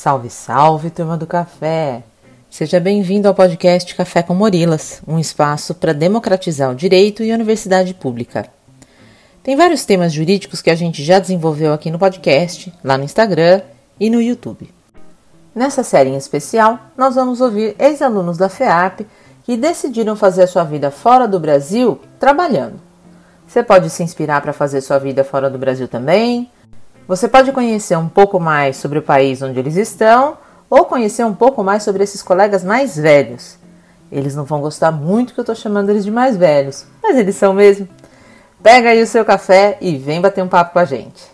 Salve, salve, turma do café! Seja bem-vindo ao podcast Café com Morilas, um espaço para democratizar o direito e a universidade pública. Tem vários temas jurídicos que a gente já desenvolveu aqui no podcast, lá no Instagram e no YouTube. Nessa série em especial, nós vamos ouvir ex-alunos da FEAP que decidiram fazer a sua vida fora do Brasil trabalhando. Você pode se inspirar para fazer sua vida fora do Brasil também. Você pode conhecer um pouco mais sobre o país onde eles estão ou conhecer um pouco mais sobre esses colegas mais velhos. Eles não vão gostar muito que eu estou chamando eles de mais velhos, mas eles são mesmo. Pega aí o seu café e vem bater um papo com a gente.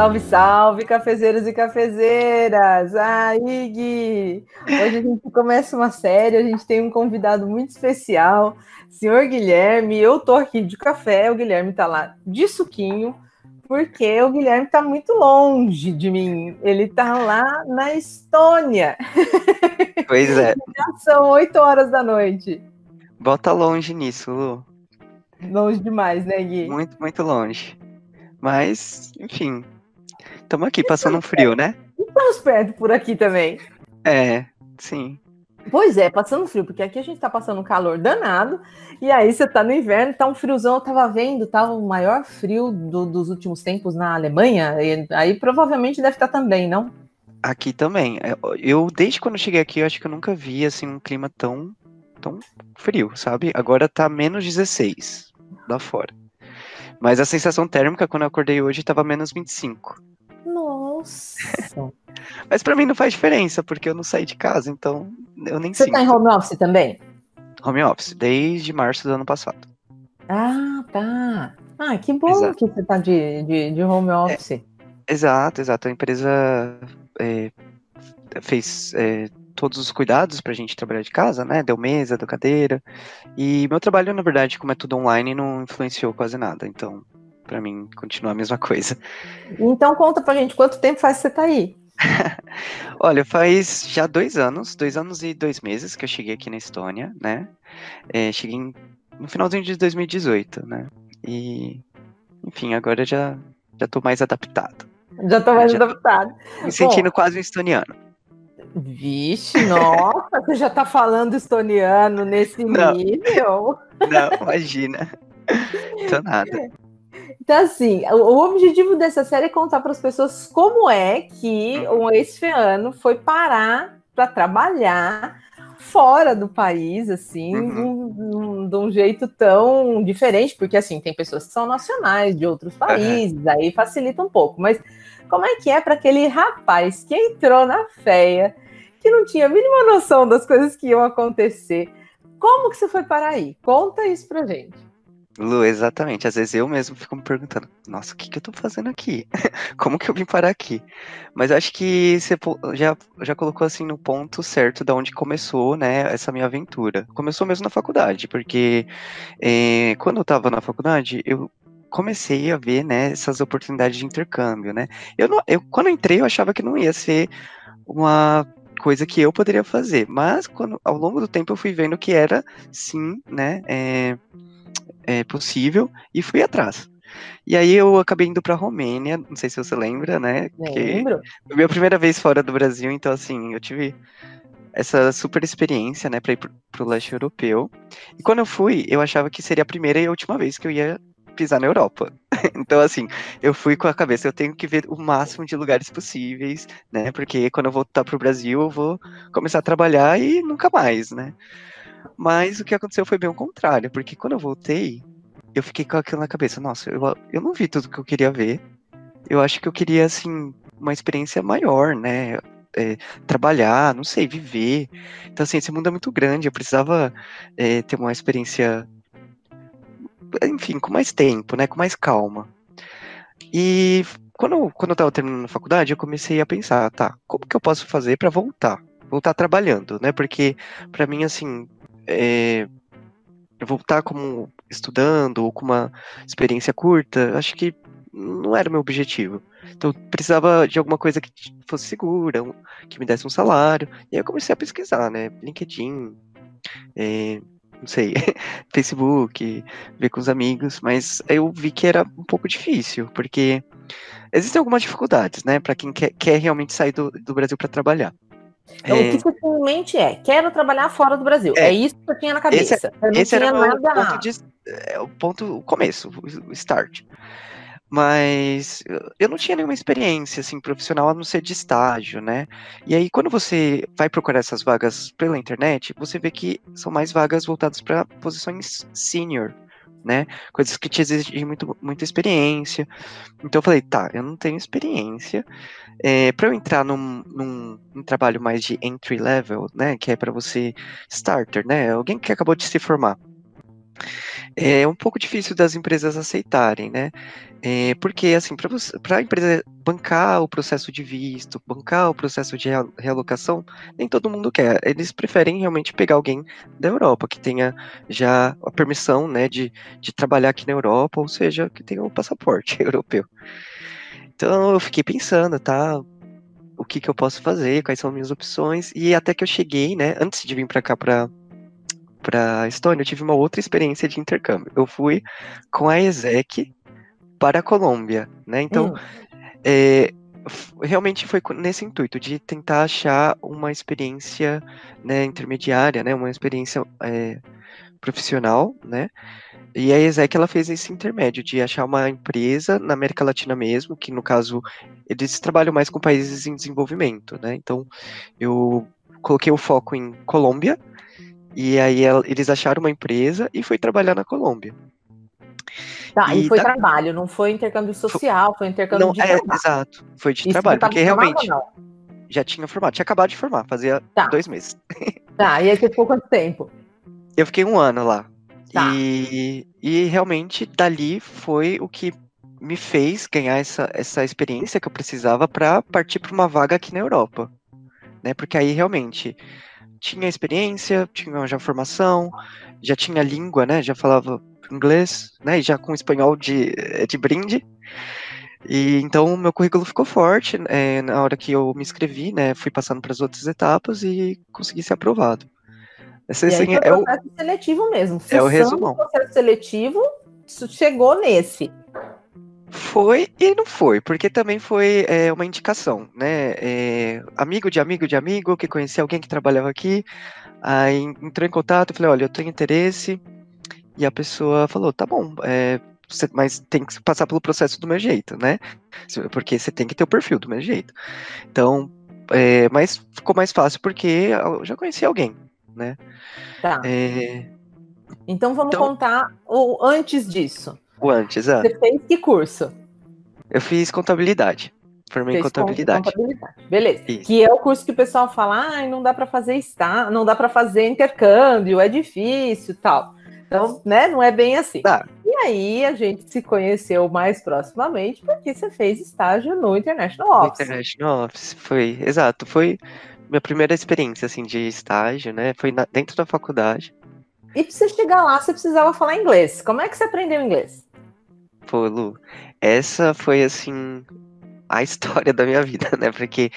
Salve, salve, cafezeiros e cafezeiras! Aí, Gui! Hoje a gente começa uma série, a gente tem um convidado muito especial, senhor Guilherme. Eu tô aqui de café, o Guilherme tá lá de suquinho, porque o Guilherme tá muito longe de mim. Ele tá lá na Estônia. Pois é. Já são 8 horas da noite. Bota longe nisso, Lu. Longe demais, né, Gui? Muito, muito longe. Mas, enfim, Estamos aqui passando um frio, né? Estamos perto por aqui também. É, sim. Pois é, passando frio, porque aqui a gente tá passando um calor danado, e aí você tá no inverno, tá um friozão, eu tava vendo, tava o maior frio do, dos últimos tempos na Alemanha, aí provavelmente deve estar tá também, não? Aqui também. É, eu, desde quando cheguei aqui, eu acho que eu nunca vi, assim, um clima tão, tão frio, sabe? Agora tá menos 16 lá fora. Mas a sensação térmica, quando eu acordei hoje, tava menos 25. Nossa. Mas para mim não faz diferença, porque eu não saí de casa, então eu nem Você sinto. tá em home office também? Home office, desde março do ano passado. Ah, tá. Ah, que bom exato. que você tá de, de, de home office. É, exato, exato. A empresa é, fez é, todos os cuidados pra gente trabalhar de casa, né? Deu mesa, deu cadeira. E meu trabalho, na verdade, como é tudo online, não influenciou quase nada. Então, para mim continua a mesma coisa. Então conta pra gente quanto tempo faz que você tá aí? Olha, faz já dois anos, dois anos e dois meses que eu cheguei aqui na Estônia, né? É, cheguei em, no finalzinho de 2018, né? E, enfim, agora já, já tô mais adaptado. Já tô mais já adaptado. Tô me sentindo Bom, quase um estoniano. Vixe, nossa, você já tá falando estoniano nesse não, nível? Não, imagina. Tô nada. Então, assim, o, objetivo dessa série é contar para as pessoas como é que um ex-feano foi parar para trabalhar fora do país, assim, uhum. de, um, um jeito tão diferente, porque, assim, tem pessoas que são nacionais de outros países, uhum. aí facilita um pouco, mas como é que é para aquele rapaz que entrou na feia, que não tinha a mínima noção das coisas que iam acontecer? Como que você foi parar aí? Conta isso pra gente. Lu, exatamente. Às vezes eu mesmo fico me perguntando, nossa, o que, que eu tô fazendo aqui? Como que eu vim parar aqui? Mas acho que você já, já colocou assim no ponto certo da onde começou, né, essa minha aventura. Começou mesmo na faculdade, porque é, quando eu tava na faculdade, eu comecei a ver, né, essas oportunidades de intercâmbio, né? Eu, não, eu quando eu entrei, eu achava que não ia ser uma coisa que eu poderia fazer, mas quando, ao longo do tempo eu fui vendo que era, sim, né, é, é, possível e fui atrás. E aí eu acabei indo para Romênia, não sei se você lembra, né? Lembro. Minha primeira vez fora do Brasil, então assim, eu tive essa super experiência, né, para ir pro, pro leste europeu. E quando eu fui, eu achava que seria a primeira e a última vez que eu ia pisar na Europa. então, assim, eu fui com a cabeça, eu tenho que ver o máximo de lugares possíveis, né? Porque quando eu voltar pro Brasil, eu vou começar a trabalhar e nunca mais, né? Mas o que aconteceu foi bem o contrário, porque quando eu voltei, eu fiquei com aquilo na cabeça, nossa, eu, eu não vi tudo que eu queria ver. Eu acho que eu queria, assim, uma experiência maior, né? É, trabalhar, não sei, viver. Então, assim, esse mundo é muito grande, eu precisava é, ter uma experiência, enfim, com mais tempo, né? Com mais calma. E quando, quando eu tava terminando a faculdade, eu comecei a pensar, tá, como que eu posso fazer para voltar? Voltar trabalhando, né? Porque, para mim, assim, é, voltar como estudando ou com uma experiência curta, acho que não era o meu objetivo. Então, precisava de alguma coisa que fosse segura, que me desse um salário. E aí eu comecei a pesquisar, né? LinkedIn, é, não sei, Facebook, ver com os amigos, mas eu vi que era um pouco difícil, porque existem algumas dificuldades, né, para quem quer, quer realmente sair do, do Brasil para trabalhar. Então, é... o que você tem em mente é, quero trabalhar fora do Brasil. É, é isso que eu tinha na cabeça. Esse, eu não esse tinha era nada... o ponto, de, é, o ponto, o começo, o start. Mas eu não tinha nenhuma experiência assim profissional a não ser de estágio, né? E aí quando você vai procurar essas vagas pela internet, você vê que são mais vagas voltadas para posições senior, né? Coisas que te exigem muito, muita experiência. Então eu falei, tá, eu não tenho experiência. É, para eu entrar num, num, num, trabalho mais de entry level, né? Que é para você starter, né? Alguém que acabou de se formar é um pouco difícil das empresas aceitarem, né? É, porque, assim, para a empresa bancar o processo de visto, bancar o processo de realocação, nem todo mundo quer. Eles preferem realmente pegar alguém da Europa, que tenha já a permissão, né, de, de trabalhar aqui na Europa, ou seja, que tenha o passaporte europeu. Então, eu fiquei pensando, tá? O que, que eu posso fazer, quais são minhas opções, e até que eu cheguei, né, antes de vir para cá, para para Estônia, eu tive uma outra experiência de intercâmbio. Eu fui com a ESEC para a Colômbia, né? Então, hum. é, realmente foi nesse intuito de tentar achar uma experiência né, intermediária, né? Uma experiência é, profissional, né? E a ESEC ela fez esse intermédio de achar uma empresa na América Latina mesmo, que no caso eles trabalham mais com países em desenvolvimento, né? Então eu coloquei o foco em Colômbia, e aí eles acharam uma empresa e foi trabalhar na Colômbia. Tá, e, e foi da... trabalho, não foi intercâmbio social, foi intercâmbio não, de é, trabalho. Exato, foi de Isso trabalho, porque realmente já tinha formado, tinha acabado de formar, fazia tá. dois meses. Tá, e aí você ficou quanto tempo? Eu fiquei um ano lá. Tá. E, e realmente dali foi o que me fez ganhar essa, essa experiência que eu precisava para partir para uma vaga aqui na Europa. Né? Porque aí realmente tinha experiência, tinha já formação, já tinha língua, né? Já falava inglês, né? E já com espanhol de, eh, de brinde. E então meu currículo ficou forte é, na hora que eu me inscrevi, né? Fui passando para as outras etapas e consegui ser aprovado. Esse, assim, é, o processo seletivo mesmo. é o resumão. processo seletivo chegou nesse. Foi e não foi, porque também foi é, uma indicação, né? É, amigo de amigo de amigo que conhecia alguém que trabalhava aqui, aí entrou em contato, falei, olha, eu tenho interesse, e a pessoa falou, tá bom, é, mas tem que passar pelo processo do meu jeito, né? Porque você tem que ter o perfil do meu jeito. Então, é, mas ficou mais fácil porque eu já conhecia alguém, né? Tá. É, então vamos então, contar o antes disso. Antes, ah. Você fez que curso? Eu fiz contabilidade. Formei em contabilidade. contabilidade. Beleza. Isso. Que é o curso que o pessoal fala, ah, não dá para fazer estar, não dá para fazer intercâmbio, é difícil, tal. Então, né, não é bem assim. Tá. E aí a gente se conheceu mais proximamente porque você fez estágio no International Office. International Office, foi, exato, foi minha primeira experiência assim de estágio, né? Foi na, dentro da faculdade. E para você chegar lá, você precisava falar inglês. Como é que você aprendeu inglês? Pô, Lu, essa foi assim a história da minha vida, né? Porque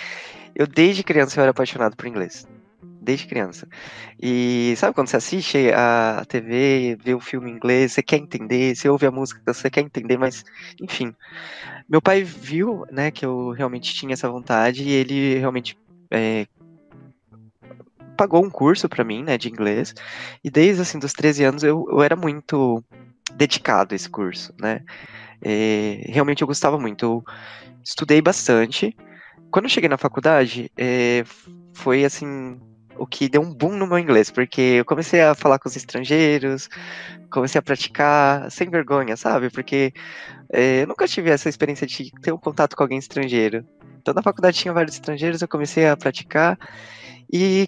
eu desde criança eu era apaixonado por inglês. Desde criança. E sabe quando você assiste a TV, vê o filme em inglês, você quer entender, você ouve a música, você quer entender, mas enfim. Meu pai viu, né, que eu realmente tinha essa vontade e ele realmente é, pagou um curso para mim, né, de inglês. E desde assim dos 13 anos eu, eu era muito dedicado a esse curso, né? É, realmente eu gostava muito. Eu estudei bastante. Quando eu cheguei na faculdade, é, foi assim o que deu um boom no meu inglês, porque eu comecei a falar com os estrangeiros, comecei a praticar sem vergonha, sabe? Porque é, eu nunca tive essa experiência de ter um contato com alguém estrangeiro. Então na faculdade tinha vários estrangeiros, eu comecei a praticar e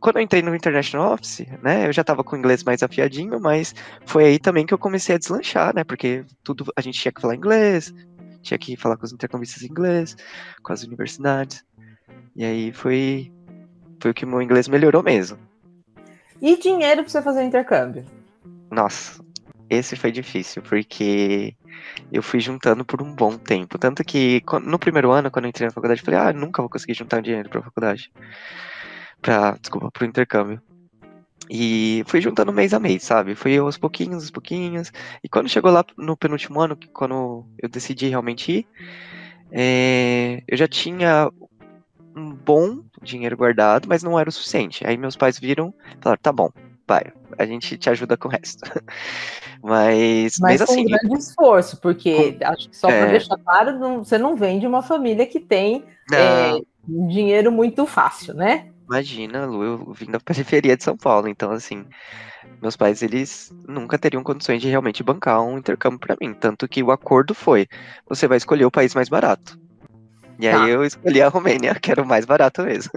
quando eu entrei no International Office, né, eu já estava com o inglês mais afiadinho, mas foi aí também que eu comecei a deslanchar, né, porque tudo a gente tinha que falar inglês, tinha que falar com os intercambistas em inglês, com as universidades, e aí foi, foi o que meu inglês melhorou mesmo. E dinheiro para você fazer intercâmbio? Nossa, esse foi difícil, porque eu fui juntando por um bom tempo. Tanto que no primeiro ano, quando eu entrei na faculdade, eu falei, ah, nunca vou conseguir juntar dinheiro para a faculdade para desculpa, pro intercâmbio. E fui juntando mês a mês, sabe? Fui aos pouquinhos, aos pouquinhos. E quando chegou lá no penúltimo ano, quando eu decidi realmente ir, é, eu já tinha um bom dinheiro guardado, mas não era o suficiente. Aí meus pais viram falaram, tá bom, vai, a gente te ajuda com o resto. mas, mas mesmo com assim. um grande esforço, porque com, acho que só é... para deixar claro, não, você não vem de uma família que tem é, dinheiro muito fácil, né? Imagina, Lu, eu vim da periferia de São Paulo, então assim, meus pais eles nunca teriam condições de realmente bancar um intercâmbio para mim, tanto que o acordo foi: você vai escolher o país mais barato. E tá. aí eu escolhi a Romênia, que era o mais barato mesmo.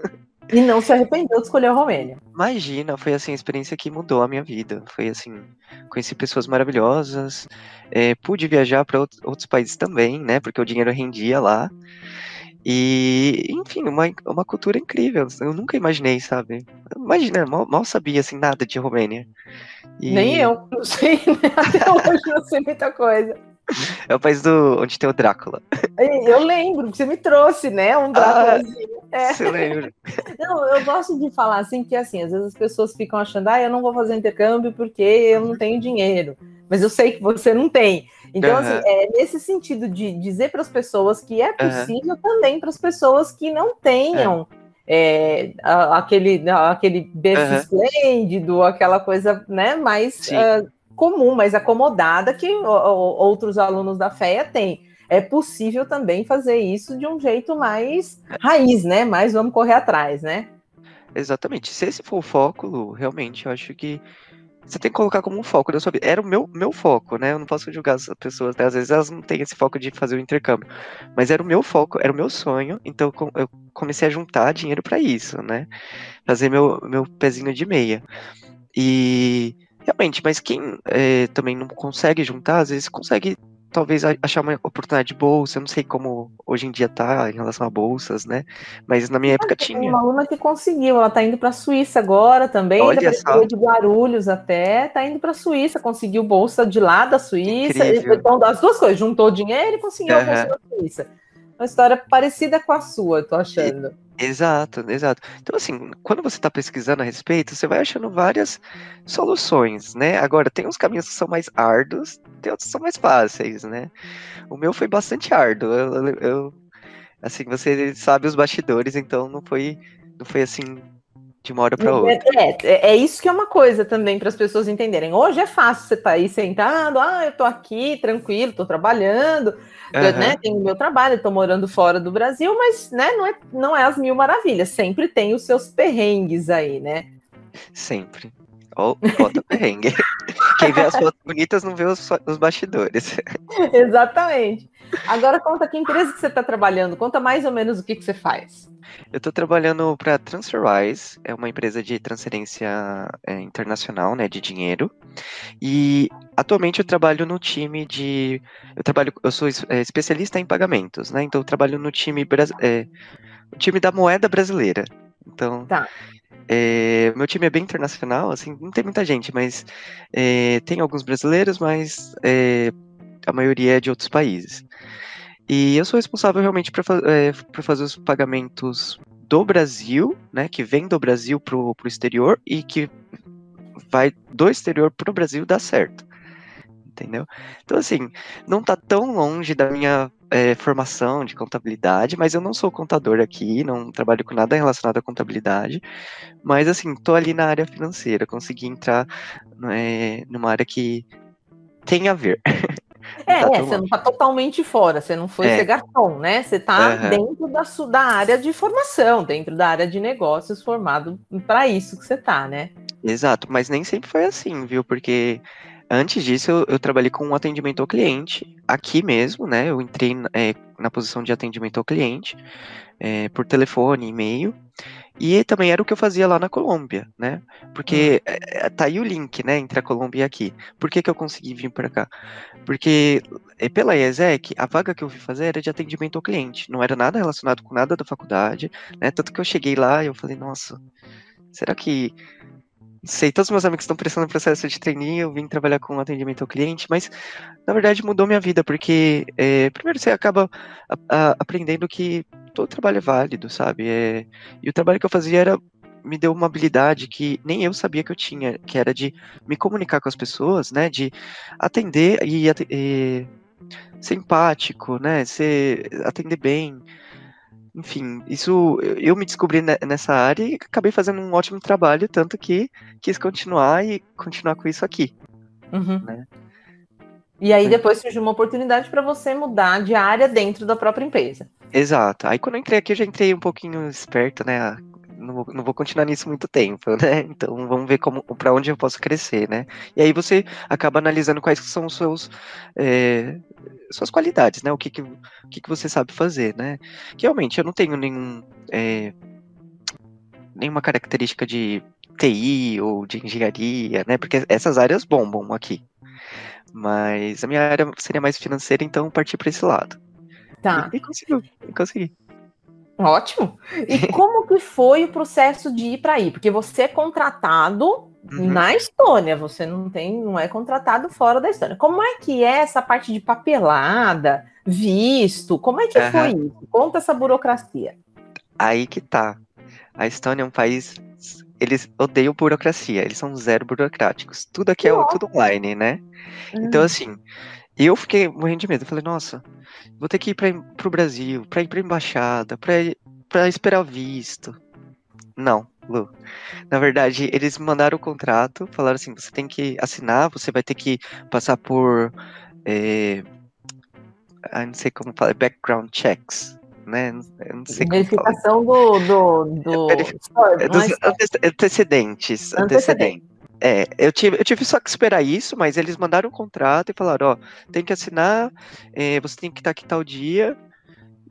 E não se arrependeu de escolher a Romênia. Imagina, foi assim a experiência que mudou a minha vida. Foi assim, conheci pessoas maravilhosas, é, pude viajar para outros países também, né? Porque o dinheiro rendia lá. E, enfim, uma, uma cultura incrível. Eu nunca imaginei, sabe? Imagina, mal, mal sabia assim nada de Romênia. E... Nem eu, não sei, né? até hoje não sei muita coisa. É o país do onde tem o Drácula. Eu lembro, você me trouxe, né? Um Dráculazinho. Ah, é. Lembra? Não, eu gosto de falar assim, que assim, às vezes as pessoas ficam achando, ah, eu não vou fazer intercâmbio porque eu não tenho dinheiro. Mas eu sei que você não tem. Então, uhum. assim, é nesse sentido de dizer para as pessoas que é possível uhum. também para as pessoas que não tenham é. É, aquele, aquele berço uhum. esplêndido, aquela coisa né, mais uh, comum, mais acomodada que outros alunos da FEA têm. É possível também fazer isso de um jeito mais raiz, né? Mais vamos correr atrás, né? Exatamente. Se esse for o foco, realmente eu acho que você tem que colocar como um foco da sua vida. Era o meu, meu foco, né? Eu não posso julgar as pessoas, né? Às vezes elas não têm esse foco de fazer o intercâmbio. Mas era o meu foco, era o meu sonho, então eu comecei a juntar dinheiro para isso, né? Fazer meu, meu pezinho de meia. E realmente, mas quem é, também não consegue juntar, às vezes consegue talvez achar uma oportunidade de bolsa, eu não sei como hoje em dia tá em relação a bolsas, né? Mas na minha época tinha. Tem uma aluna que conseguiu, ela tá indo para a Suíça agora também, Olha só. de Guarulhos até, tá indo para a Suíça, conseguiu bolsa de lá da Suíça, Incrível. então as duas coisas, juntou dinheiro e conseguiu uhum. a bolsa da Suíça. Uma história parecida com a sua, tô achando. Exato, exato. Então, assim, quando você está pesquisando a respeito, você vai achando várias soluções, né? Agora, tem uns caminhos que são mais árduos, tem outros que são mais fáceis, né? O meu foi bastante árduo. Eu, eu assim, você sabe os bastidores, então não foi, não foi assim de uma hora para é, outra. É, é, é, isso que é uma coisa também para as pessoas entenderem. Hoje é fácil você estar tá aí sentado, ah, eu tô aqui tranquilo, tô trabalhando, Uhum. Eu, né, tenho o meu trabalho, estou morando fora do Brasil, mas né, não, é, não é as mil maravilhas. Sempre tem os seus perrengues aí, né? Sempre. Ou foto perrengue. Quem vê as fotos bonitas não vê os, os bastidores. Exatamente. Agora conta que empresa que você está trabalhando, conta mais ou menos o que, que você faz. Eu estou trabalhando para TransferWise, é uma empresa de transferência é, internacional, né, de dinheiro. E atualmente eu trabalho no time de, eu trabalho, eu sou é, especialista em pagamentos, né? Então eu trabalho no time, é, o time da moeda brasileira. Então, tá. É, meu time é bem internacional, assim, não tem muita gente, mas é, tem alguns brasileiros, mas é, a maioria é de outros países. E eu sou responsável realmente para é, fazer os pagamentos do Brasil, né, que vem do Brasil para o exterior e que vai do exterior para o Brasil dar certo. Entendeu? Então, assim, não está tão longe da minha é, formação de contabilidade, mas eu não sou contador aqui, não trabalho com nada relacionado à contabilidade, mas, assim, tô ali na área financeira, consegui entrar é, numa área que tem a ver. É, tá é você não está totalmente fora, você não foi é. ser garçom, né? Você está uhum. dentro da, da área de formação, dentro da área de negócios, formado para isso que você está, né? Exato, mas nem sempre foi assim, viu? Porque antes disso eu, eu trabalhei com um atendimento ao cliente, aqui mesmo, né? Eu entrei é, na posição de atendimento ao cliente, é, por telefone, e-mail. E também era o que eu fazia lá na Colômbia, né? Porque hum. é, tá aí o link, né, entre a Colômbia e aqui. Por que, que eu consegui vir para cá? Porque é, pela IESEC, a vaga que eu vi fazer era de atendimento ao cliente. Não era nada relacionado com nada da faculdade, né? Tanto que eu cheguei lá e eu falei, nossa, será que sei, todos os meus amigos estão prestando processo de treininho, eu vim trabalhar com atendimento ao cliente, mas na verdade mudou minha vida, porque é, primeiro você acaba a, a, aprendendo que todo trabalho é válido, sabe? É, e o trabalho que eu fazia era me deu uma habilidade que nem eu sabia que eu tinha, que era de me comunicar com as pessoas, né? De atender e, e ser empático, né? Ser, atender bem. Enfim, isso eu me descobri nessa área e acabei fazendo um ótimo trabalho, tanto que quis continuar e continuar com isso aqui. Uhum. Né? E aí depois surgiu uma oportunidade para você mudar de área dentro da própria empresa. Exato. Aí quando eu entrei aqui, eu já entrei um pouquinho esperto, né? Não vou, não vou continuar nisso muito tempo, né? Então vamos ver como para onde eu posso crescer, né? E aí você acaba analisando quais são os seus é, suas qualidades, né? O que que, o que que você sabe fazer, né? Que realmente eu não tenho nenhum é, nenhuma característica de TI ou de engenharia, né? Porque essas áreas bombam aqui. Mas a minha área seria mais financeira, então parti para esse lado. Tá. E, e conseguiu, e consegui. Ótimo. E como que foi o processo de ir para aí? Porque você é contratado uhum. na Estônia, você não tem, não é contratado fora da Estônia. Como é que é essa parte de papelada, visto? Como é que uhum. foi isso? Conta essa burocracia. Aí que tá. A Estônia é um país eles odeiam burocracia, eles são zero burocráticos. Tudo aqui é tudo online, né? Então, hum. assim, eu fiquei morrendo de medo. Eu falei, nossa, vou ter que ir para o Brasil, para ir para embaixada, para esperar visto. Não, Lu. Na verdade, eles mandaram o contrato, falaram assim: você tem que assinar, você vai ter que passar por. É, não sei como falar, background checks né? Eu não sei Verificação do, do, do... É, é dos antecedentes. Antecedentes. É, eu tive, eu tive só que esperar isso, mas eles mandaram um contrato e falaram, ó, tem que assinar, é, você tem que estar aqui tal dia,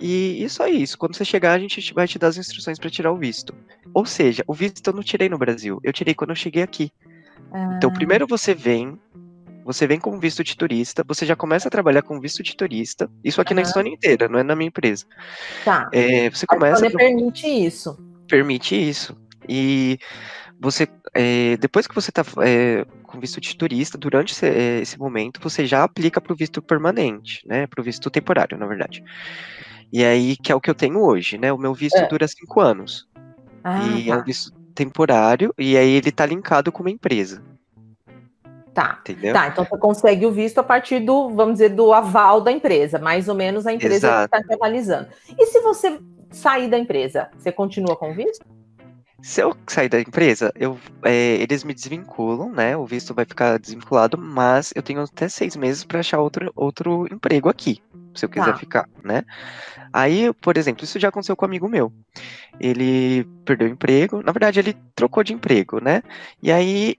e isso é isso. Quando você chegar, a gente vai te dar as instruções para tirar o visto. Ou seja, o visto eu não tirei no Brasil, eu tirei quando eu cheguei aqui. Ah. Então, primeiro você vem, você vem com visto de turista, você já começa a trabalhar com visto de turista. Isso aqui uhum. na Estônia inteira, não é na minha empresa. Tá. É, você começa. A permite isso. Permite isso. E você, é, depois que você está é, com visto de turista, durante esse, é, esse momento, você já aplica para o visto permanente, né? Para o visto temporário, na verdade. E aí, que é o que eu tenho hoje, né? O meu visto é. dura cinco anos. Ah, e tá. é um visto temporário, e aí ele está linkado com uma empresa. Tá. Entendeu? Tá, então você consegue o visto a partir do, vamos dizer, do aval da empresa, mais ou menos a empresa está te avalizando. E se você sair da empresa, você continua com o visto? Se eu sair da empresa, eu, é, eles me desvinculam, né? O visto vai ficar desvinculado, mas eu tenho até seis meses para achar outro, outro emprego aqui, se eu quiser tá. ficar, né? Aí, por exemplo, isso já aconteceu com um amigo meu. Ele perdeu o emprego, na verdade, ele trocou de emprego, né? E aí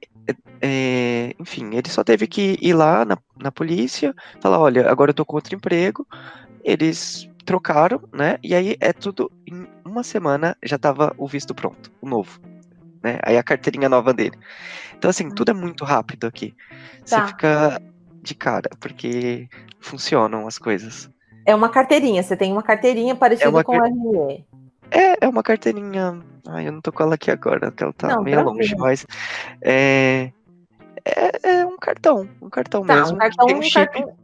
é, enfim, ele só teve que ir lá na, na polícia, falar, olha, agora eu tô com outro emprego. Eles trocaram, né? E aí é tudo em uma semana já tava o visto pronto, o novo. Né? Aí a carteirinha nova dele. Então, assim, tudo é muito rápido aqui. Você tá. fica de cara, porque funcionam as coisas. É uma carteirinha, você tem uma carteirinha parecida é com car... o RE. É, é uma carteirinha. Ai, eu não tô com ela aqui agora, porque ela tá não, meio longe, mas. É, é, é, um cartão, um cartão tá, mesmo. Um cartão, tem um, um chip. Cartão,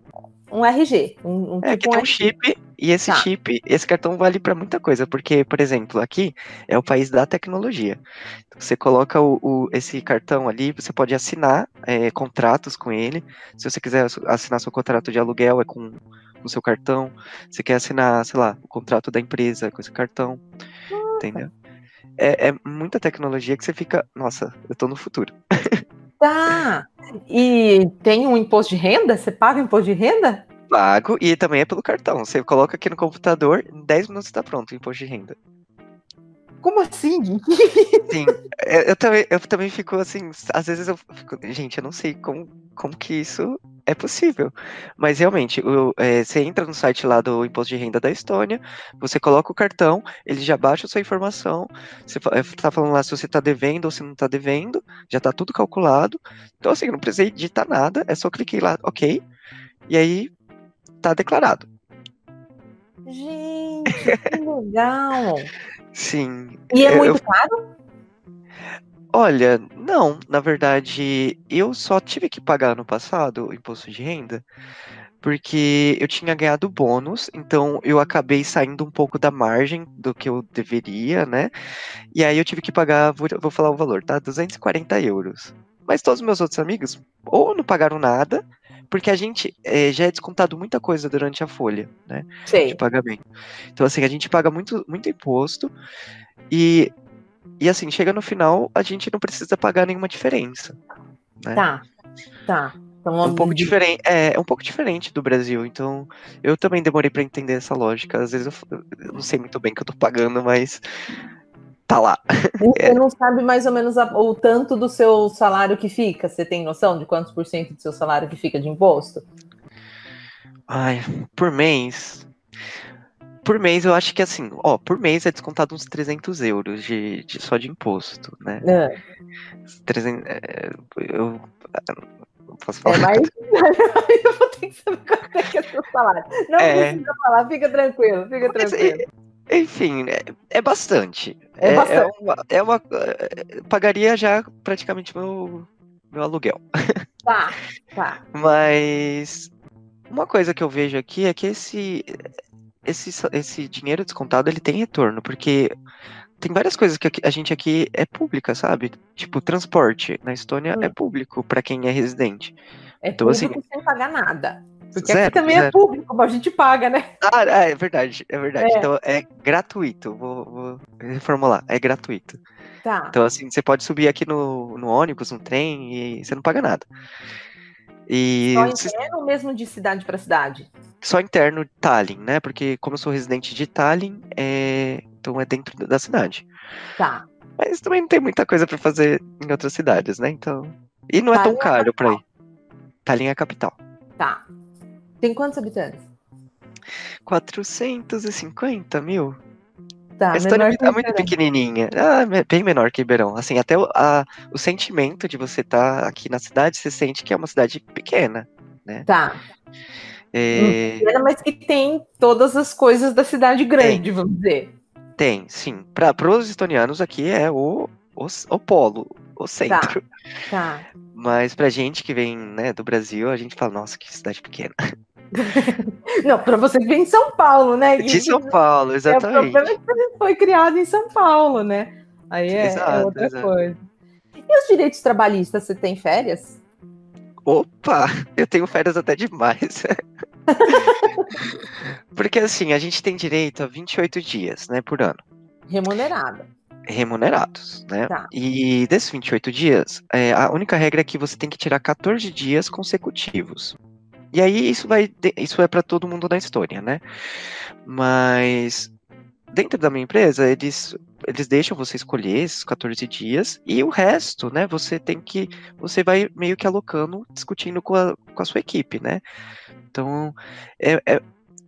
um RG. Um, um é, tipo que tem um chip, e esse tá. chip, esse cartão vale para muita coisa, porque, por exemplo, aqui é o país da tecnologia. Você coloca o, o esse cartão ali, você pode assinar é, contratos com ele. Se você quiser assinar seu contrato de aluguel, é com o seu cartão. Você quer assinar, sei lá, o contrato da empresa com esse cartão. Entendeu? É, é muita tecnologia que você fica, nossa, eu tô no futuro. Tá. E tem um imposto de renda? Você paga imposto de renda? Pago e também é pelo cartão. Você coloca aqui no computador, em 10 minutos está pronto o imposto de renda. Como assim? Sim, eu, eu, também, eu também fico assim, às vezes eu fico, gente, eu não sei como, como que isso é possível. Mas realmente, o, é, você entra no site lá do Imposto de Renda da Estônia, você coloca o cartão, ele já baixa a sua informação, você está é, falando lá se você está devendo ou se não está devendo, já está tudo calculado. Então, assim, eu não precisei digitar nada, é só cliquei lá, ok, e aí tá declarado. Gente, que legal! Sim. E é muito eu... caro? Olha, não. Na verdade, eu só tive que pagar no passado o imposto de renda porque eu tinha ganhado bônus, então eu acabei saindo um pouco da margem do que eu deveria, né? E aí eu tive que pagar, vou, vou falar o valor, tá? 240 euros. Mas todos os meus outros amigos ou não pagaram nada, porque a gente é, já é descontado muita coisa durante a folha, né? Sim. De pagamento. Então, assim, a gente paga muito, muito imposto e, e, assim, chega no final, a gente não precisa pagar nenhuma diferença. Né? Tá, tá. Então, É um pouco diferente, é, é um pouco diferente do Brasil, então eu também demorei pra entender essa lógica. Às vezes eu, eu não sei muito bem que eu tô pagando, mas tá lá. Você não sabe mais ou menos a- o tanto do seu salário que fica? Você tem noção de quantos por cento do seu salário que fica de imposto? Ai, por mês. Por mês eu acho que assim, ó, por mês é descontado uns 300 euros de, de- só de imposto, né? É, 300, é, eu não posso falar. é mais. eu vou ter que saber quanto é que é seu salário. Não É. precisa falar, fica tranquilo, fica Mas, tranquilo. é, enfim, é, é bastante. É bastante. uma, é uma- é, pagaria já praticamente meu, meu aluguel. Tá, tá. Mas uma coisa que eu vejo aqui é que esse, esse, esse dinheiro descontado ele tem retorno, porque tem várias coisas que a gente aqui é pública, sabe? Tipo, transporte na Estônia é público para quem é residente. É Então, público assim, sem pagar nada. Porque zero, aqui também é zero. público, mas a gente paga, né? Ah, ah, é verdade, é verdade. É. Então é gratuito. Vou, vou reformular, é gratuito. Tá. Então, assim, você pode subir aqui no, no ônibus, no trem, e você não paga nada. E Só interno ou mesmo de cidade para cidade? só interno de Tallinn, né? Porque como eu sou residente de Tallinn, é... então é dentro da cidade. Tá. Mas também não tem muita coisa pra fazer em outras cidades, né? Então. E não é tão Tallinn é a caro pra ir. Tallinn é a capital. Tá. Tem quantos habitantes? 450 mil? Tá, a Estônia é muito- pequenininha. Ah, bem menor que Ribeirão. Assim, até o, a- o sentimento de você estar aqui na cidade, você sente que é uma cidade pequena. Tá. É, Pequena, mas que tem todas as coisas da cidade grande, vamos dizer. Tem, sim. Para os estonianos aqui é o, o, o polo, o centro. Tá. Mas pra gente que vem né, do Brasil, a gente fala, nossa, que cidade pequena. Não, para você que vem em São Paulo, né? De São Paulo, É, o exatamente. problema é que você foi criado em São Paulo, né? Aí é, é Exato, outra exato. coisa. E os direitos trabalhistas, você tem férias? Opa, eu tenho férias até demais. Porque assim, a gente tem direito a 28 dias, né, por ano, Remunerada. remunerados, né? Tá. E desses 28 dias, é, a única regra é que você tem que tirar 14 dias consecutivos. E aí isso vai, isso é para todo mundo na Estônia, né? Mas dentro da minha empresa, eles eles deixam você escolher esses 14 dias e o resto, né, você tem que você vai meio que alocando, discutindo com a, com a sua equipe, né? Então, é, é-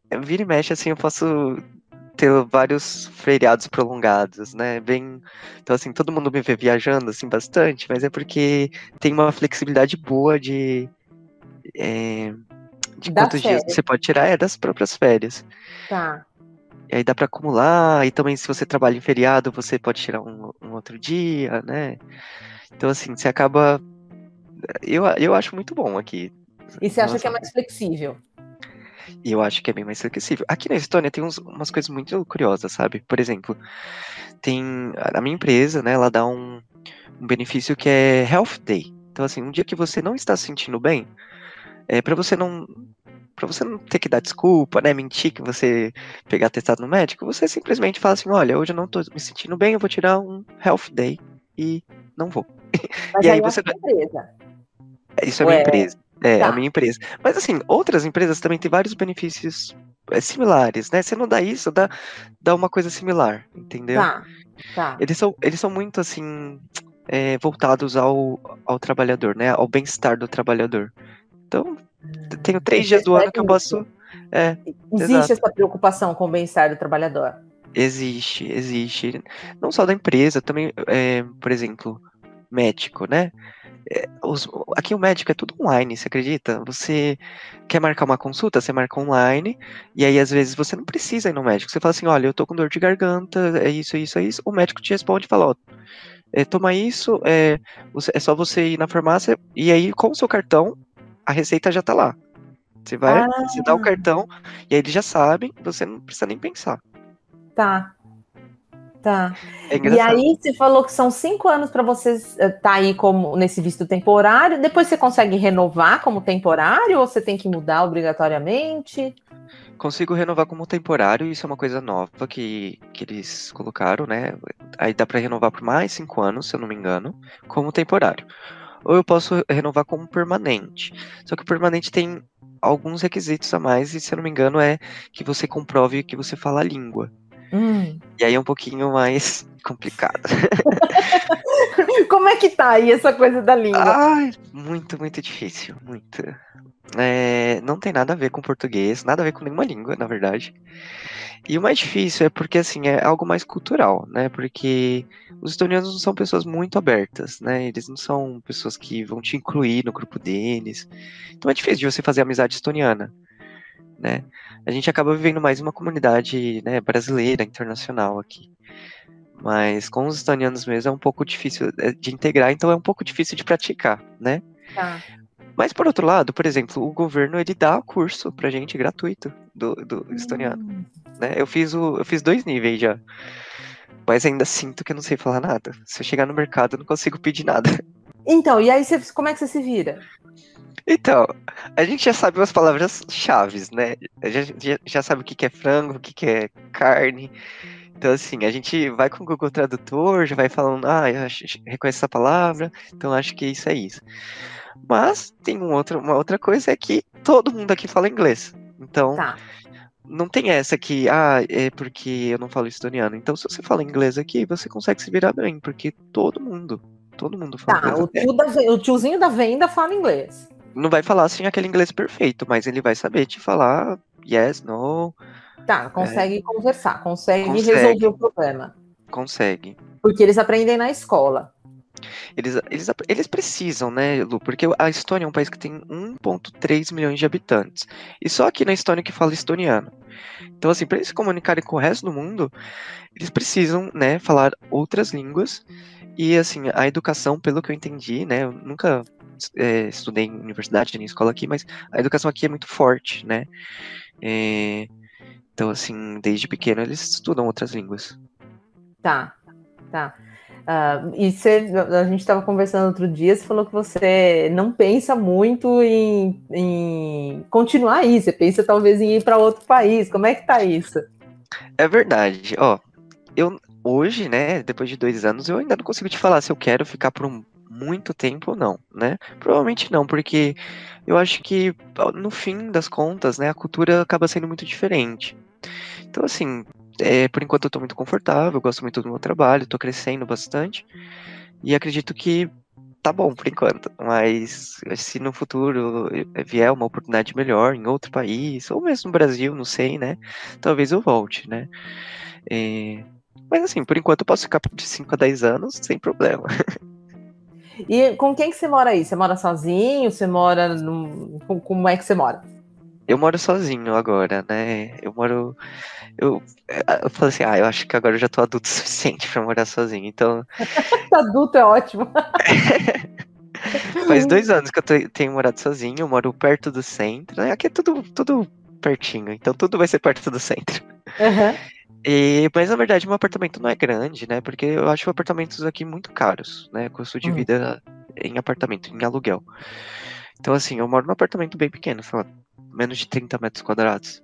é- vira e mexe assim, eu posso ter vários feriados prolongados, né? Bem, então assim, todo mundo me vê viajando assim bastante, mas é porque tem uma flexibilidade boa de é, de Das quantos dias férias. você pode tirar é das próprias férias. Tá. E aí dá pra acumular, e também se você trabalha em feriado, você pode tirar um, um outro dia, né? Então, assim, você acaba. Eu, eu acho muito bom aqui. E você acha Nossa. que é mais flexível? E eu acho que é bem mais flexível. Aqui na Estônia tem uns- umas coisas muito curiosas, sabe? Por exemplo, tem. A minha empresa, né, ela dá um, um benefício que é Health Day. Então, assim, um dia que você não está se sentindo bem, é para você não. Pra você não ter que dar desculpa, né? Mentir que você pegar testado no médico, você simplesmente fala assim: olha, hoje eu não tô me sentindo bem, eu vou tirar um health day e não vou. Mas E aí é a você empresa. Isso é minha Ué, empresa. É, tá. a minha empresa. Mas assim, outras empresas também têm vários benefícios é, similares, né? Você não dá isso, dá, dá uma coisa similar, entendeu? Tá. Tá. Eles são, eles são muito assim é, voltados ao, ao trabalhador, né? Ao bem-estar do trabalhador. Então, t- tenho três dias do ano que eu posso. É, Existe Exato. essa preocupação com o bem-estar do trabalhador. existe, existe. Não só da empresa, também, é, por exemplo, médico, né? É, os- aqui o médico é tudo online, você acredita? Você quer marcar uma consulta, você marca online, e aí às vezes você não precisa ir no médico. Você fala assim, olha, eu tô com dor de garganta, é isso, é isso, é isso. O médico te responde e fala, ó, é, toma isso, é, você- é só você ir na farmácia, e aí com o seu cartão, a receita já tá lá. Você vai, Ah. você dá o cartão e aí eles já sabem, você não precisa nem pensar. Tá. Tá. É E aí você falou que são cinco anos para você estar aí como nesse visto temporário. Depois você consegue renovar como temporário ou você tem que mudar obrigatoriamente? Consigo renovar como temporário, isso é uma coisa nova que, que eles colocaram, né? Aí dá pra renovar por mais cinco anos, se eu não me engano, como temporário. Ou eu posso renovar como permanente. Só que o permanente tem alguns requisitos a mais, e se eu não me engano, é que você comprove que você fala a língua. Hum. E aí é um pouquinho mais complicado. Como é que tá aí essa coisa da língua? Ai, muito, muito difícil, muito. É, não tem nada a ver com português, nada a ver com nenhuma língua, na verdade. E o mais difícil é porque, assim, é algo mais cultural, né? Porque os estonianos não são pessoas muito abertas, né? Eles não são pessoas que vão te incluir no grupo deles. Então é difícil de você fazer amizade estoniana, né? A gente acaba vivendo mais uma comunidade né, brasileira, internacional aqui. Mas com os estonianos mesmo é um pouco difícil é, de integrar, então é um pouco difícil de praticar, né? Tá. Mas por outro lado, por exemplo, o governo ele dá curso pra gente gratuito do, do estoniano, Hum. né? Eu fiz o, eu fiz dois níveis já. Mas ainda sinto que eu não sei falar nada. Se eu chegar no mercado, eu não consigo pedir nada. Então, e aí você, como é que você se vira? Então, a gente já sabe umas palavras chaves, né? A gente já, já sabe o que que é frango, o que que é carne. Então, assim, a gente vai com o Google Tradutor, já vai falando, ah, eu reconheço essa palavra, então acho que isso é isso. Mas tem um outro, uma outra coisa é que todo mundo aqui fala inglês. Então, Tá. não tem essa que, ah, é porque eu não falo estoniano. Então, se você fala inglês aqui, você consegue se virar bem, porque todo mundo, todo mundo fala Tá, inglês. o, tio da o tiozinho da venda fala inglês. Não vai falar assim aquele inglês perfeito, mas ele vai saber te falar yes, no, Tá, consegue conversar, consegue, Consegue. resolver o problema. consegue. Porque eles aprendem na escola. Eles, eles, eles precisam, né, Lu? Porque a Estônia é um país que tem 1,3 milhões de habitantes. E só aqui na Estônia que fala estoniano. Então, assim, para eles se comunicarem com o resto do mundo, eles precisam, né, falar outras línguas. E, assim, a educação, pelo que eu entendi, né, eu nunca é, estudei em universidade nem escola aqui, mas a educação aqui é muito forte, né? É, então, assim, desde pequeno eles estudam outras línguas. Tá, tá. Ah, e você, a gente estava conversando outro dia, você falou que você não pensa muito em, em continuar aí, você pensa talvez em ir para outro país. Como é que tá isso? É verdade, ó. Eu hoje, né, depois de dois anos, eu ainda não consigo te falar se eu quero ficar por um, muito tempo ou não, né? Provavelmente não, porque eu acho que ó, no fim das contas, né, a cultura acaba sendo muito diferente. Então, assim, é, por enquanto eu tô muito confortável, gosto muito do meu trabalho, tô crescendo bastante e acredito que tá bom por enquanto, mas se no futuro vier uma oportunidade melhor em outro país, ou mesmo no Brasil, não sei, né? Talvez eu volte, né? É, Mas assim, por enquanto eu posso ficar de 5 a 10 anos sem problema. E com quem que você mora aí? Você mora sozinho? Você mora num... com- Como é que você mora? Eu moro sozinho agora, né? Eu moro. Eu, eu falei assim, ah, eu acho que agora eu já tô adulto o suficiente pra morar sozinho. Então, Adulto é ótimo. faz dois anos que eu te- tenho morado sozinho, eu moro perto do centro. né? Aqui é tudo, tudo pertinho, então tudo vai ser perto do centro. Aham. E, mas na verdade, meu apartamento não é grande, né? Porque eu acho apartamentos aqui muito caros, né? Custo de Hum. vida em apartamento, em aluguel. Então, assim, eu moro num apartamento bem pequeno, sei lá, menos de 30 metros quadrados.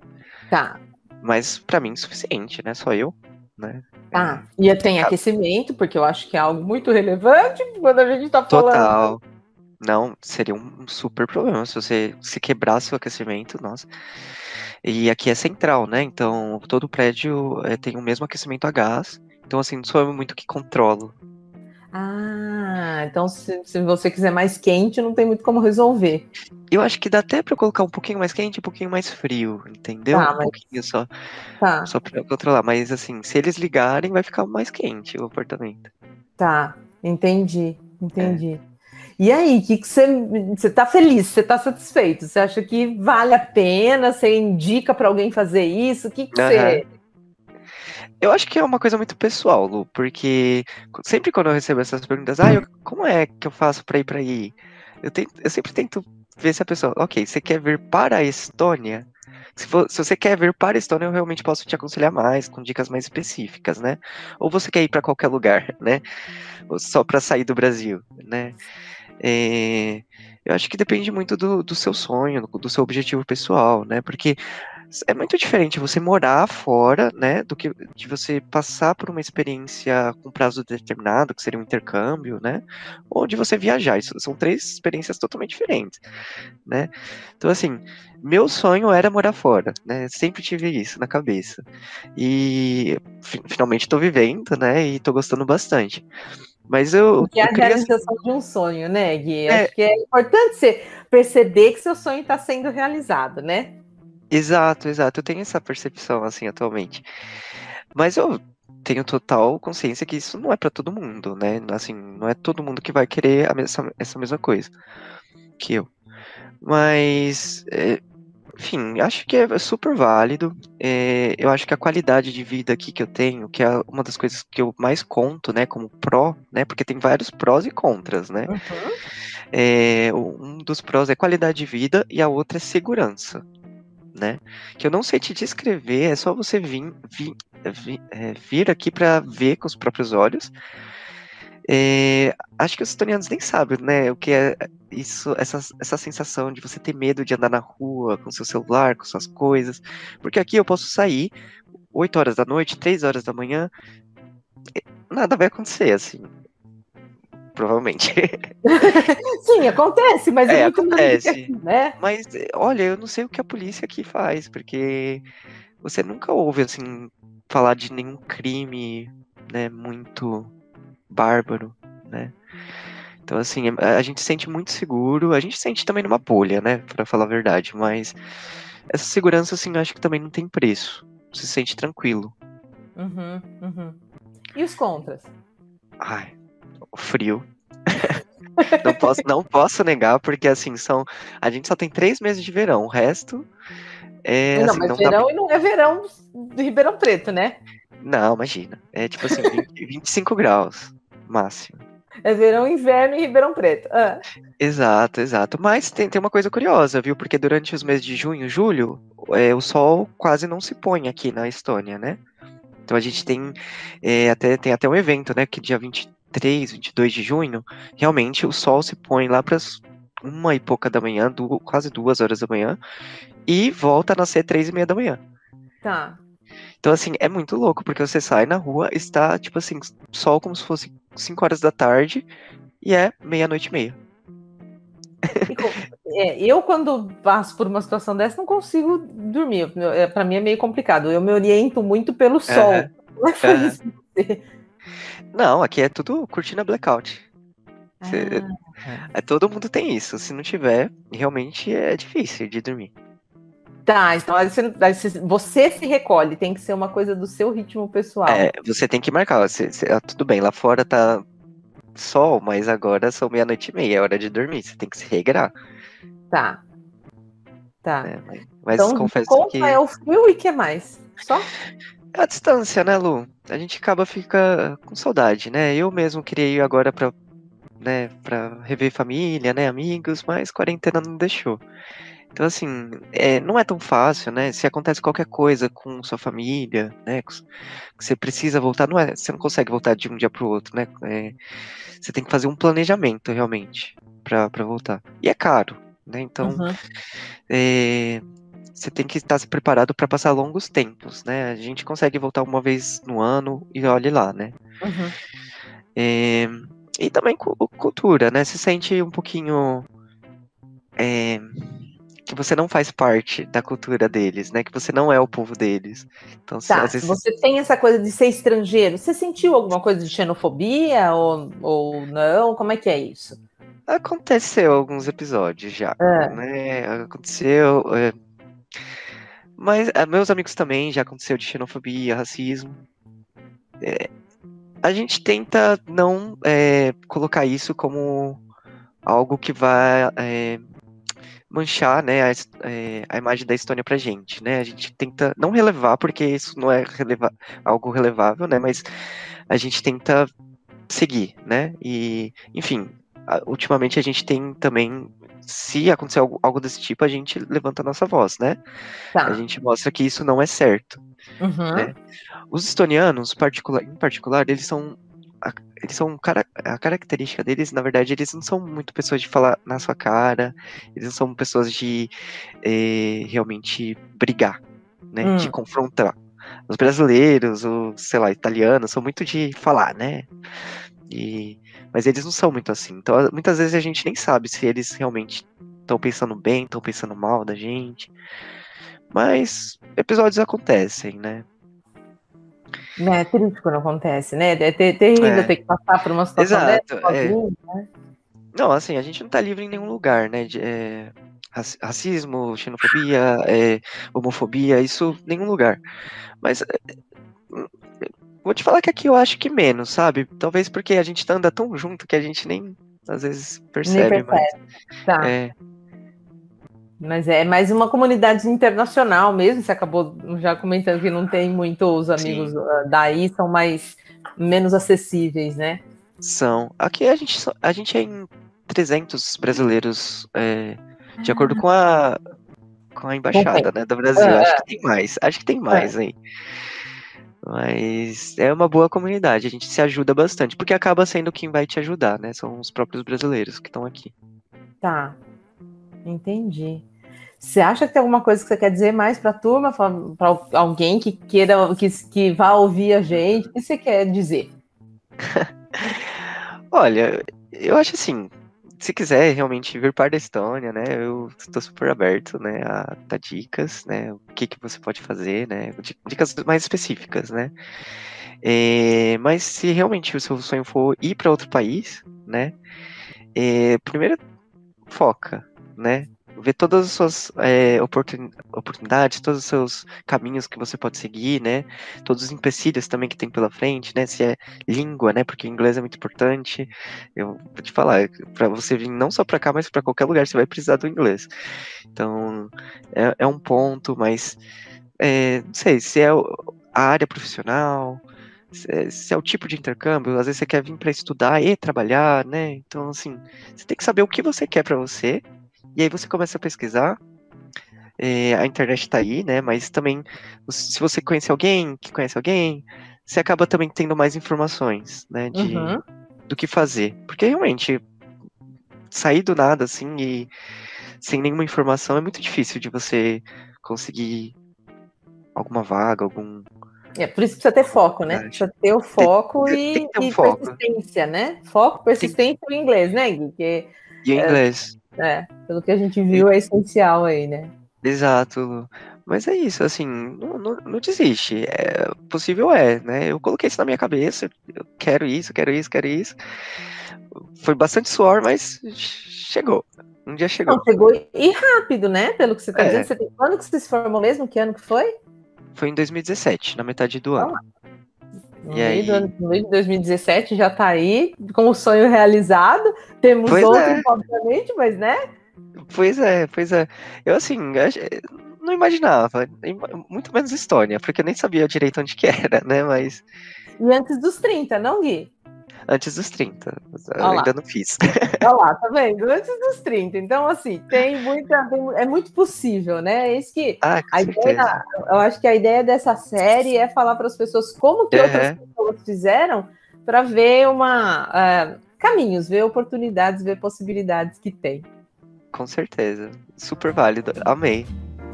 Tá, Mas pra mim, suficiente, né? Só eu, né? tá. E tem aquecimento, porque eu acho que é algo muito relevante quando a gente tá falando. Total. Não, seria um super problema se você se quebrasse o aquecimento, nossa. E aqui é central, né? Então todo prédio eh, tem o mesmo aquecimento a gás. Então, assim, não sou eu muito que controlo. Ah, então se, se você quiser mais quente, não tem muito como resolver. Eu acho que dá até pra eu colocar um pouquinho mais quente e um pouquinho mais frio, entendeu? Tá, um mas- pouquinho só, Tá, só pra eu controlar. Mas, assim, se eles ligarem, vai ficar mais quente o apartamento. tá. Entendi, entendi. É. E aí, que, que você. Você tá feliz? Você tá satisfeito? Você acha que vale a pena? Você indica para alguém fazer isso? O que, que você. Eu acho que é uma coisa muito pessoal, Lu, porque sempre quando eu recebo essas perguntas, ah, eu- como é que eu faço pra ir pra aí? Eu, tento- eu sempre tento ver se a pessoa, ok, você quer vir para a Estônia? Se, for, se, você quer vir para a Estônia, eu realmente posso te aconselhar mais, com dicas mais específicas, né? Ou você quer ir para qualquer lugar, né? Ou só para sair do Brasil, né? É, eu acho que depende muito do, do seu sonho, do seu objetivo pessoal, né? Porque é muito diferente você morar fora, né, do que de você passar por uma experiência com prazo determinado, que seria um intercâmbio, né, ou de você viajar. Isso são três experiências totalmente diferentes, né. Então, assim, meu sonho era morar fora, né, sempre tive isso na cabeça. E finalmente estou vivendo, né, e estou gostando bastante. Mas eu. Que é a realização de um sonho, né, Gui? É... Acho que é importante você perceber que seu sonho está sendo realizado, né? Exato, exato. Eu tenho essa percepção, assim, atualmente. Mas eu tenho total consciência que isso não é para todo mundo, né? Assim, não é todo mundo que vai querer essa, essa mesma coisa que eu. Mas, é, enfim, acho que é super válido. É, eu acho que a qualidade de vida aqui que eu tenho, que é uma das coisas que eu mais conto, né, como pró, né, porque tem vários prós e contras, né. Uhum. É, um dos prós é qualidade de vida e a outra é segurança né? Que eu não sei te descrever, é só você vir, vir, vir, é, vir aqui para ver com os próprios olhos. É, acho que os estonianos nem sabem, né, o que é isso, essa, essa sensação de você ter medo de andar na rua com seu celular, com suas coisas, porque aqui eu posso sair 8 horas da noite, 3 horas da manhã, nada vai acontecer, assim provavelmente. Sim, acontece, mas é, é acontece, aqui, né? Mas olha, eu não sei o que a polícia aqui faz, porque você nunca ouve assim falar de nenhum crime, né, muito bárbaro, né? Então assim, a gente se sente muito seguro, a gente se sente também numa bolha, né, para falar a verdade, mas essa segurança assim, acho que também não tem preço. Se sente tranquilo. Uhum, uhum. E os contras? Ai, frio. não, posso, não posso negar, porque assim, são. A gente só tem três meses de verão, o resto. É, não, assim, mas não verão dá... e não é verão do Ribeirão Preto, né? Não, imagina. É tipo assim, 20, 25 graus máximo. É verão e inverno em Ribeirão Preto. Ah. Exato, exato. Mas tem, tem uma coisa curiosa, viu? Porque durante os meses de junho, julho, é, o sol quase não se põe aqui na Estônia, né? Então a gente tem, é, até, tem até um evento, né? Que dia 20, 23, 22 de junho, realmente o sol se põe lá para uma e pouca da manhã, du quase duas horas da manhã, e volta a nascer três e meia da manhã. Tá. Então, assim, é muito louco, porque você sai na rua, está, tipo assim, sol como se fosse 5 horas da tarde, e é meia-noite e meia. É, eu, quando passo por uma situação dessa, não consigo dormir. É, para mim é meio complicado. Eu me oriento muito pelo sol. Como é? Não, aqui é tudo cortina blackout. Cê, ah. é, todo mundo tem isso. Se não tiver, realmente é difícil de dormir. Tá, então você, você se recolhe, tem que ser uma coisa do seu ritmo pessoal. É, você tem que marcar. Você, você, ah, tudo bem, lá fora tá sol, mas agora são meia-noite e meia, é hora de dormir. Você tem que se regrar. Tá. Tá. É, mas, mas então, confesso conta que. é o frio e o que mais? Só? É a distância, né, Lu? A gente acaba fica com saudade, né? Eu mesmo queria ir agora pra, né, pra rever família, né, amigos, mas quarentena não deixou. Então, assim, é, não é tão fácil, né? Se acontece qualquer coisa com sua família, né? Que você precisa voltar, não é, você não consegue voltar de um dia para o outro, né? É, você tem que fazer um planejamento realmente para voltar. E é caro, né? Então, uhum. é, você tem que estar se preparado para passar longos tempos, né? A gente consegue voltar uma vez no ano e olhe lá, né? Uhum. É, e também cultura, né? Se sente um pouquinho é, que você não faz parte da cultura deles, né? Que você não é o povo deles. Então, tá, vezes... você tem essa coisa de ser estrangeiro. Você sentiu alguma coisa de xenofobia ou, ou não? Como é que é isso? Aconteceu alguns episódios já, é. né? Aconteceu. É mas é, meus amigos também já aconteceu de xenofobia, racismo. É, a gente tenta não é, colocar isso como algo que vai é, manchar né, a, é, a, imagem da Estônia pra gente, né? A gente tenta não relevar, porque isso não é releva algo relevável, né? Mas a gente tenta seguir, né? E, enfim, ultimamente a gente tem também se acontecer algo, algo, desse tipo, a gente levanta a nossa voz, né? Tá. A gente mostra que isso não é certo. Uhum. Né? Os estonianos, particular, em particular, eles são. A, eles são. A característica deles, na verdade, eles não são muito pessoas de falar na sua cara, eles não são pessoas de eh, realmente brigar, né? Hum. De confrontar. Os brasileiros, os, sei lá, italianos, são muito de falar, né? E mas eles não são muito assim. Então, muitas vezes a gente nem sabe se eles realmente estão pensando bem, estão pensando mal da gente. Mas episódios acontecem, né? É triste quando acontece, né? É terrível é. ter que passar por uma situação Exato, dessa é. né? Não, assim, a gente não tá livre em nenhum lugar, né? De, é, racismo, xenofobia, é, homofobia, isso nenhum lugar. Mas é, Vou te falar que aqui eu acho que menos, sabe? Talvez porque a gente anda tão junto que a gente nem às vezes percebe. Nem percebe. Mas, tá. É... mas é mais uma comunidade internacional mesmo. Você acabou já comentando que não tem muitos amigos Sim. Ah, daí, são mais menos acessíveis, né? São. Aqui a gente, a gente é em 300 brasileiros, é, de acordo com a, com a embaixada né, do Brasil. É. Acho que tem mais. Acho que tem mais é. aí. Mas é uma boa comunidade, a gente se ajuda bastante, porque acaba sendo quem vai te ajudar, né? São os próprios brasileiros que estão aqui. Tá, entendi. Você acha que tem alguma coisa que você quer dizer mais para a turma, para alguém que queira, que, que vá ouvir a gente? O que você quer dizer? Olha, eu acho assim, se quiser realmente vir para a Estônia, né, eu estou super aberto, né, a dar dicas, né, o que, que você pode fazer, né, dicas mais específicas, né. É, mas se realmente o seu sonho for ir para outro país, né, é, primeiro foca, né, ver todas as suas é, oportun, oportunidades, todos os seus caminhos que você pode seguir, né? Todos os empecilhos também que tem pela frente, né? Se é língua, né? Porque inglês é muito importante. Eu vou te falar, para você vir não só para cá, mas para qualquer lugar, você vai precisar do inglês. Então, é, é um ponto, mas é, não sei, se é a área profissional, se, se é o tipo de intercâmbio, às vezes você quer vir para estudar e trabalhar, né? Então, assim, você tem que saber o que você quer para você e aí você começa a pesquisar. É, a internet está aí, né? Mas também, se você conhece alguém que conhece alguém, você acaba também tendo mais informações, né? De, uhum. Do que fazer. Porque realmente, sair do nada, assim, e sem nenhuma informação é muito difícil de você conseguir alguma vaga, algum. É, por isso precisa ter foco, né? Precisa ter o foco tem, e, tem um e foco. persistência, né? Foco, persistência tem... em inglês, né, Gui? Que, e em é, inglês. É, pelo que a gente viu, é essencial aí, né? Exato. Mas é isso, assim, não, não, não, desiste. É, possível é, né? Eu coloquei isso na minha cabeça, eu quero isso, quero isso, quero isso. Foi bastante suor, mas chegou. Um dia chegou. Não, chegou e rápido, né? Pelo que você está é. dizendo. Você tem... Quando que você se formou mesmo? Que ano que foi? Foi em 2017, na metade do ano. No, e meio aí... do ano, no meio de 2017 já está aí, com o sonho realizado. Temos pois outros, é. obviamente, mas né? Pois é, pois é. Eu assim, não imaginava, muito menos Estônia, porque eu nem sabia direito onde que era, né? Mas. E antes dos 30, não, Gui? Antes dos 30. Olha ainda não fiz. Olha lá, tá vendo? Antes dos 30. Então, assim, tem muita. Tem, é muito possível, né? É isso que. Ah, a ideia, eu acho que a ideia dessa série é falar para as pessoas como que uhum. outras pessoas fizeram para ver uma. Uh, caminhos, ver oportunidades, ver possibilidades que tem. Com certeza. Super válido. Amei.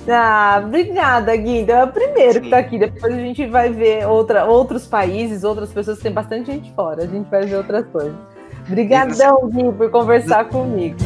Ah, obrigada, Gui. Então é o primeiro Sim. que tá aqui. Depois a gente vai ver outra, outros países, outras pessoas. Tem bastante gente fora. A gente vai ver outras coisas. Obrigadão, Gui, por conversar comigo.